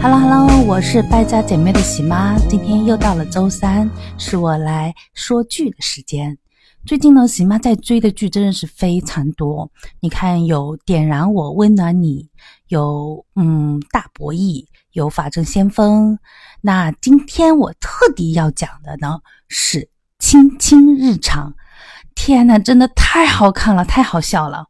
Hello Hello，我是败家姐妹的喜妈，今天又到了周三，是我来说剧的时间。最近呢，喜妈在追的剧真的是非常多。你看，有《点燃我，温暖你》，有嗯《大博弈》，有《法证先锋》。那今天我特地要讲的呢是《亲亲日常》。天呐，真的太好看了，太好笑了！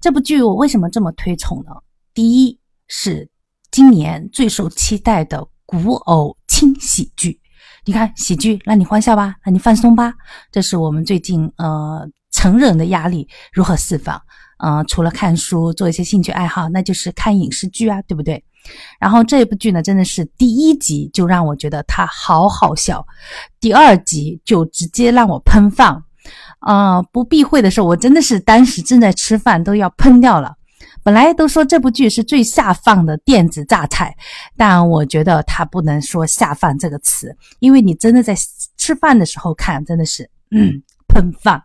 这部剧我为什么这么推崇呢？第一是今年最受期待的古偶轻喜剧。你看，喜剧让你欢笑吧，让你放松吧，这是我们最近呃成人的压力如何释放？呃，除了看书，做一些兴趣爱好，那就是看影视剧啊，对不对？然后这部剧呢，真的是第一集就让我觉得它好好笑，第二集就直接让我喷放。啊，不避讳的时候，我真的是当时正在吃饭，都要喷掉了。本来都说这部剧是最下饭的电子榨菜，但我觉得它不能说下饭这个词，因为你真的在吃饭的时候看，真的是嗯喷饭。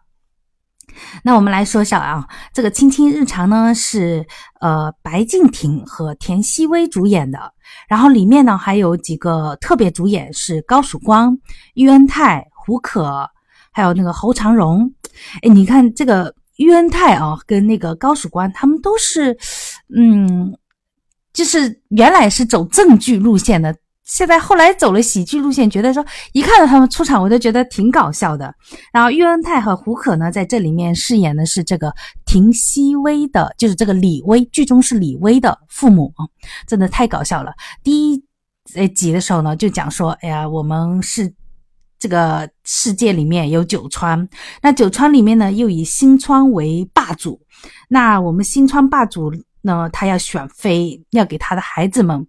那我们来说一下啊，这个《亲亲日常》呢是呃白敬亭和田曦薇主演的，然后里面呢还有几个特别主演是高曙光、喻恩泰、胡可，还有那个侯长荣。哎，你看这个。喻恩泰啊，跟那个高曙光，他们都是，嗯，就是原来是走正剧路线的，现在后来走了喜剧路线，觉得说一看到他们出场，我都觉得挺搞笑的。然后喻恩泰和胡可呢，在这里面饰演的是这个廷曦薇的，就是这个李薇，剧中是李薇的父母，真的太搞笑了。第一呃集的时候呢，就讲说，哎呀，我们是。这个世界里面有九川，那九川里面呢又以新川为霸主，那我们新川霸主呢，他要选妃，要给他的孩子们，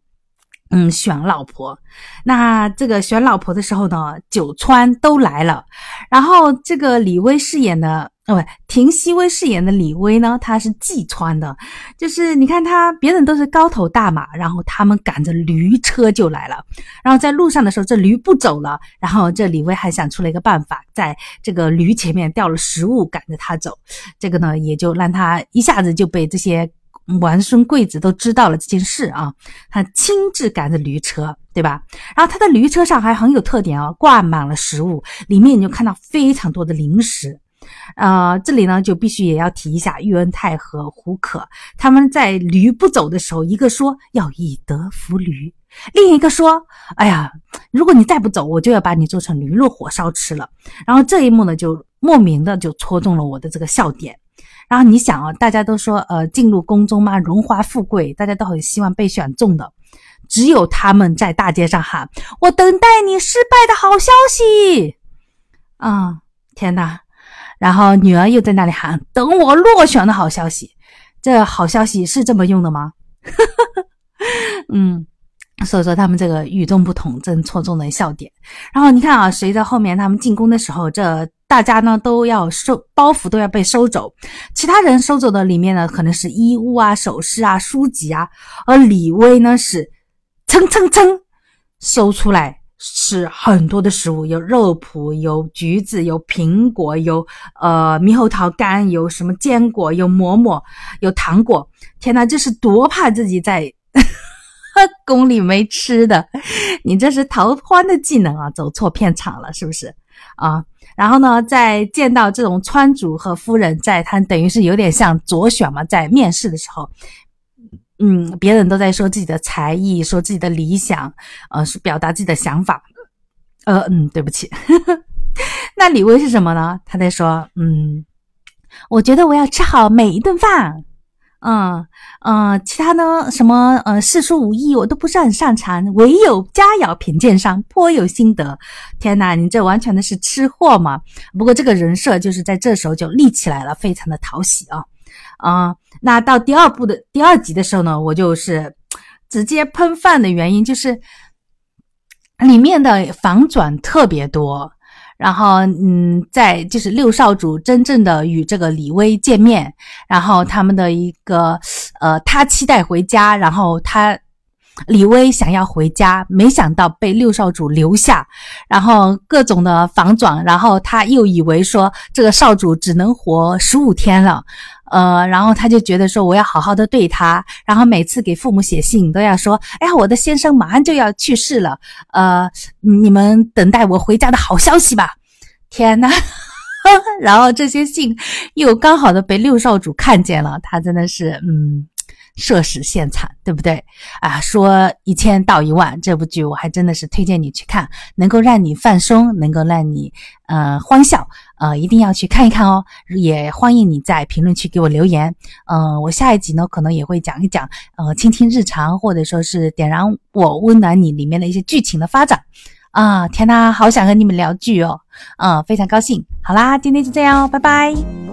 嗯，选老婆。那这个选老婆的时候呢，九川都来了，然后这个李薇饰演的。哦，不，廷曦薇饰演的李薇呢，她是济川的，就是你看她，别人都是高头大马，然后他们赶着驴车就来了，然后在路上的时候，这驴不走了，然后这李薇还想出了一个办法，在这个驴前面掉了食物赶着他走，这个呢也就让他一下子就被这些王孙贵子都知道了这件事啊，他亲自赶着驴车，对吧？然后他的驴车上还很有特点哦，挂满了食物，里面你就看到非常多的零食。呃，这里呢就必须也要提一下喻恩泰和胡可，他们在驴不走的时候，一个说要以德服驴，另一个说，哎呀，如果你再不走，我就要把你做成驴肉火烧吃了。然后这一幕呢，就莫名的就戳中了我的这个笑点。然后你想啊，大家都说，呃，进入宫中嘛，荣华富贵，大家都很希望被选中的，只有他们在大街上喊：“我等待你失败的好消息。”啊，天哪！然后女儿又在那里喊：“等我落选的好消息。”这好消息是这么用的吗？嗯，所以说他们这个与众不同，真戳中了笑点。然后你看啊，随着后面他们进宫的时候，这大家呢都要收包袱，都要被收走。其他人收走的里面呢，可能是衣物啊、首饰啊、书籍啊，而李薇呢是蹭蹭蹭收出来。是很多的食物，有肉脯，有橘子，有苹果，有呃猕猴桃干，有什么坚果，有馍馍，有糖果。天哪，这是多怕自己在 宫里没吃的！你这是逃荒的技能啊，走错片场了是不是啊？然后呢，在见到这种川主和夫人，在他等于是有点像左选嘛，在面试的时候。嗯，别人都在说自己的才艺，说自己的理想，呃，是表达自己的想法。呃，嗯，对不起。那李薇是什么呢？他在说，嗯，我觉得我要吃好每一顿饭。嗯嗯，其他呢，什么呃，四书五艺我都不是很擅长，唯有佳肴品鉴上颇有心得。天哪，你这完全的是吃货嘛！不过这个人设就是在这时候就立起来了，非常的讨喜啊。啊，那到第二部的第二集的时候呢，我就是 直接喷饭的原因就是里面的反转特别多，然后嗯，在就是六少主真正的与这个李薇见面，然后他们的一个呃，他期待回家，然后他。李薇想要回家，没想到被六少主留下，然后各种的反转，然后他又以为说这个少主只能活十五天了，呃，然后他就觉得说我要好好的对他，然后每次给父母写信都要说，哎呀，我的先生马上就要去世了，呃，你们等待我回家的好消息吧。天哪，然后这些信又刚好的被六少主看见了，他真的是嗯。涉史现惨，对不对啊？说一千道一万，这部剧我还真的是推荐你去看，能够让你放松，能够让你呃欢笑，呃一定要去看一看哦。也欢迎你在评论区给我留言，嗯，我下一集呢可能也会讲一讲呃倾听日常，或者说是点燃我温暖你里面的一些剧情的发展啊。天呐，好想和你们聊剧哦，嗯，非常高兴。好啦，今天就这样哦，拜拜。